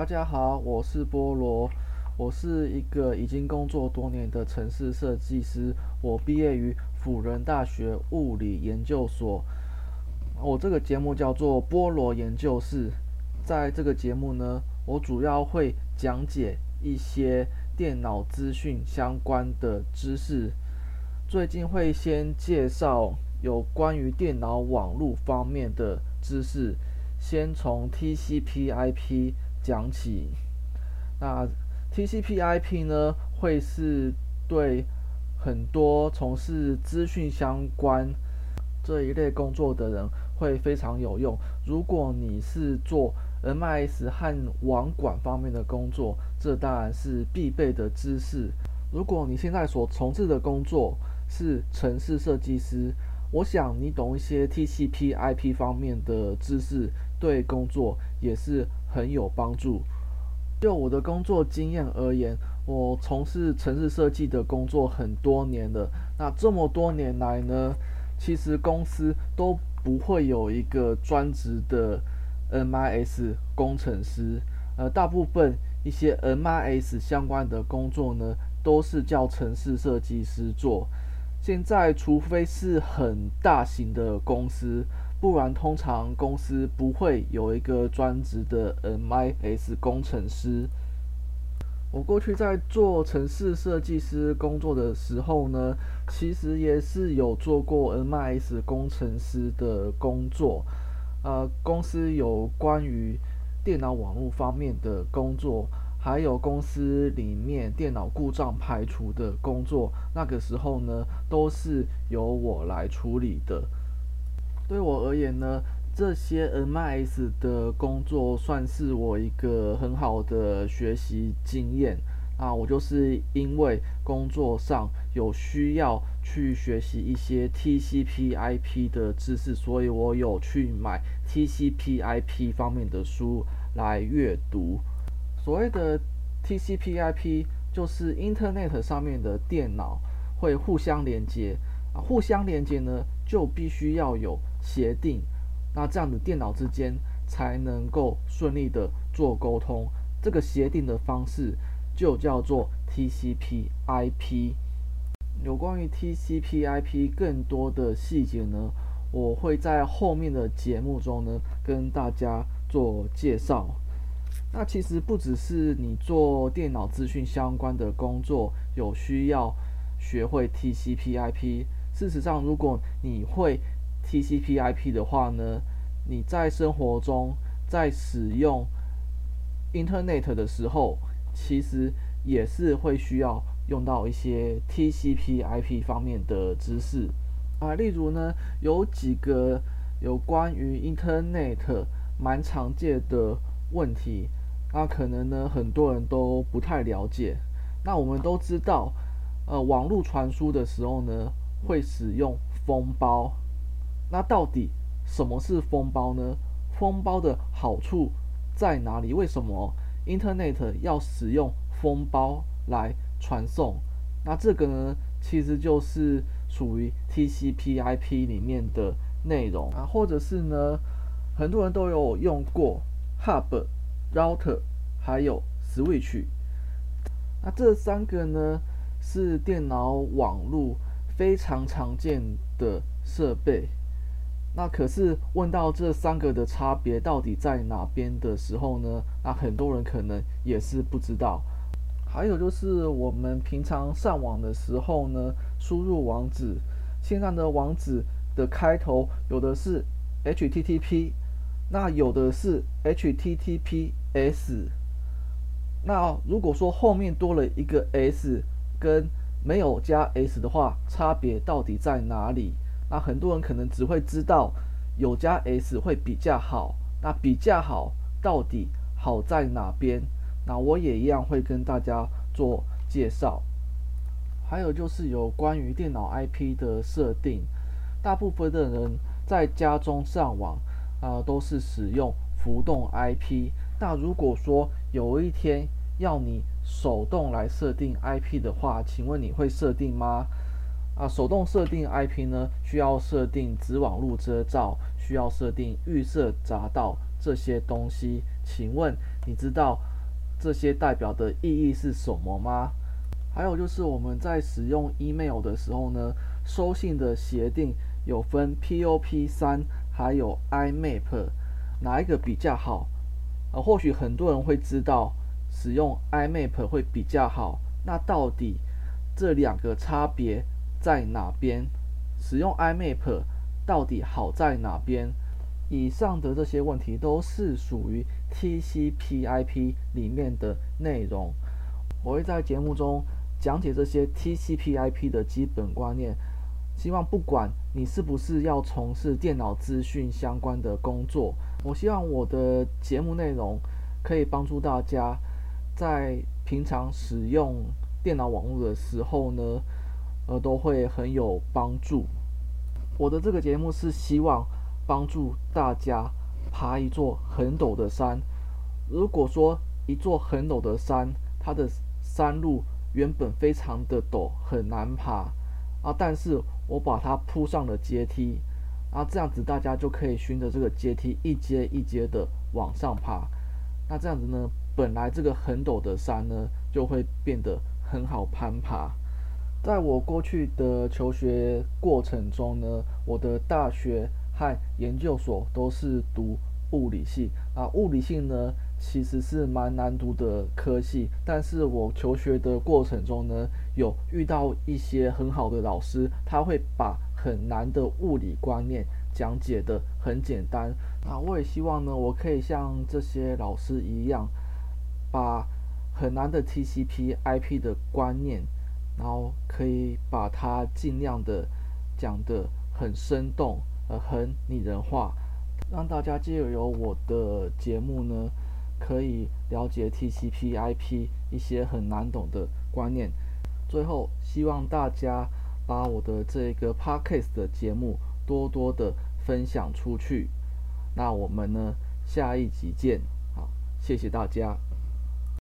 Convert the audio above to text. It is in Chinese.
大家好，我是菠萝，我是一个已经工作多年的城市设计师。我毕业于辅仁大学物理研究所。我这个节目叫做菠萝研究室。在这个节目呢，我主要会讲解一些电脑资讯相关的知识。最近会先介绍有关于电脑网络方面的知识，先从 TCP/IP。讲起，那 TCP/IP 呢，会是对很多从事资讯相关这一类工作的人会非常有用。如果你是做 MIS 和网管方面的工作，这当然是必备的知识。如果你现在所从事的工作是城市设计师，我想你懂一些 TCP/IP 方面的知识，对工作也是。很有帮助。就我的工作经验而言，我从事城市设计的工作很多年了。那这么多年来呢，其实公司都不会有一个专职的 MIS 工程师。呃，大部分一些 MIS 相关的工作呢，都是叫城市设计师做。现在，除非是很大型的公司。不然，通常公司不会有一个专职的 MIS 工程师。我过去在做城市设计师工作的时候呢，其实也是有做过 MIS 工程师的工作。呃，公司有关于电脑网络方面的工作，还有公司里面电脑故障排除的工作，那个时候呢，都是由我来处理的。对我而言呢，这些 MIS 的工作算是我一个很好的学习经验啊。我就是因为工作上有需要去学习一些 TCP/IP 的知识，所以我有去买 TCP/IP 方面的书来阅读。所谓的 TCP/IP 就是 Internet 上面的电脑会互相连接啊，互相连接呢就必须要有。协定，那这样的电脑之间才能够顺利的做沟通。这个协定的方式就叫做 TCP/IP。有关于 TCP/IP 更多的细节呢，我会在后面的节目中呢跟大家做介绍。那其实不只是你做电脑资讯相关的工作有需要学会 TCP/IP。事实上，如果你会 TCP/IP 的话呢，你在生活中在使用 Internet 的时候，其实也是会需要用到一些 TCP/IP 方面的知识啊。例如呢，有几个有关于 Internet 蛮常见的问题，那可能呢很多人都不太了解。那我们都知道，呃，网络传输的时候呢，会使用封包。那到底什么是封包呢？封包的好处在哪里？为什么 Internet 要使用封包来传送？那这个呢，其实就是属于 TCP/IP 里面的内容啊，或者是呢，很多人都有用过 Hub、Router 还有 Switch。那这三个呢，是电脑网络非常常见的设备。那可是问到这三个的差别到底在哪边的时候呢？那很多人可能也是不知道。还有就是我们平常上网的时候呢，输入网址，现在的网址的开头有的是 HTTP，那有的是 HTTPS。那如果说后面多了一个 S，跟没有加 S 的话，差别到底在哪里？那很多人可能只会知道有加 S 会比较好，那比较好到底好在哪边？那我也一样会跟大家做介绍。还有就是有关于电脑 IP 的设定，大部分的人在家中上网啊都是使用浮动 IP。那如果说有一天要你手动来设定 IP 的话，请问你会设定吗？啊，手动设定 IP 呢，需要设定子网路遮罩，需要设定预设闸道这些东西。请问你知道这些代表的意义是什么吗？还有就是我们在使用 email 的时候呢，收信的协定有分 POP 三还有 IMAP，哪一个比较好？呃，或许很多人会知道使用 IMAP 会比较好，那到底这两个差别在哪边？使用 IMAP 到底好在哪边？以上的这些问题都是属于 TCP/IP 里面的内容，我会在节目中讲解这些 TCP/IP 的基本观念。希望不管你是不是要从事电脑资讯相关的工作，我希望我的节目内容可以帮助大家在平常使用电脑网络的时候呢，呃，都会很有帮助。我的这个节目是希望。帮助大家爬一座很陡的山。如果说一座很陡的山，它的山路原本非常的陡，很难爬啊，但是我把它铺上了阶梯，啊，这样子大家就可以循着这个阶梯一阶一阶的往上爬。那这样子呢，本来这个很陡的山呢，就会变得很好攀爬。在我过去的求学过程中呢，我的大学。和研究所都是读物理系啊，物理系呢其实是蛮难读的科系，但是我求学的过程中呢，有遇到一些很好的老师，他会把很难的物理观念讲解的很简单啊，我也希望呢，我可以像这些老师一样，把很难的 TCP/IP 的观念，然后可以把它尽量的讲的很生动。呃，很拟人化，让大家借由我的节目呢，可以了解 TCP/IP 一些很难懂的观念。最后，希望大家把我的这个 Podcast 的节目多多的分享出去。那我们呢，下一集见，好，谢谢大家。